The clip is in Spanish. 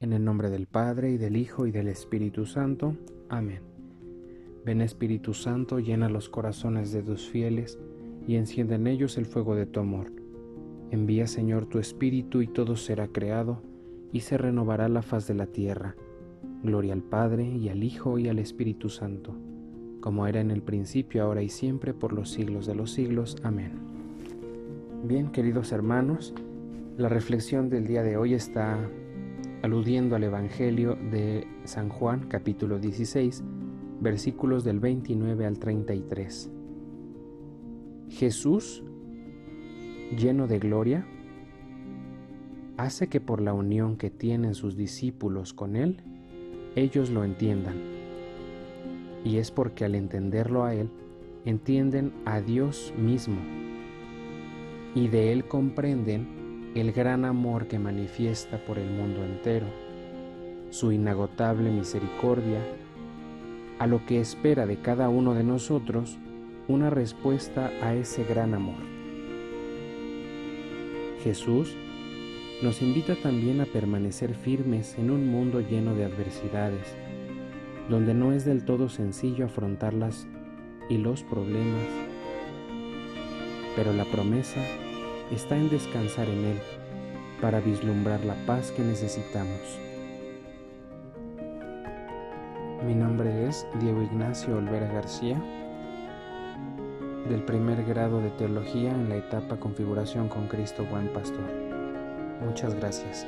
En el nombre del Padre, y del Hijo, y del Espíritu Santo. Amén. Ven Espíritu Santo, llena los corazones de tus fieles, y enciende en ellos el fuego de tu amor. Envía Señor tu Espíritu, y todo será creado, y se renovará la faz de la tierra. Gloria al Padre, y al Hijo, y al Espíritu Santo, como era en el principio, ahora y siempre, por los siglos de los siglos. Amén. Bien, queridos hermanos, la reflexión del día de hoy está aludiendo al Evangelio de San Juan capítulo 16, versículos del 29 al 33. Jesús, lleno de gloria, hace que por la unión que tienen sus discípulos con Él, ellos lo entiendan. Y es porque al entenderlo a Él, entienden a Dios mismo y de Él comprenden el gran amor que manifiesta por el mundo entero, su inagotable misericordia, a lo que espera de cada uno de nosotros una respuesta a ese gran amor. Jesús nos invita también a permanecer firmes en un mundo lleno de adversidades, donde no es del todo sencillo afrontarlas y los problemas, pero la promesa está en descansar en Él para vislumbrar la paz que necesitamos. Mi nombre es Diego Ignacio Olvera García, del primer grado de teología en la etapa Configuración con Cristo Buen Pastor. Muchas gracias.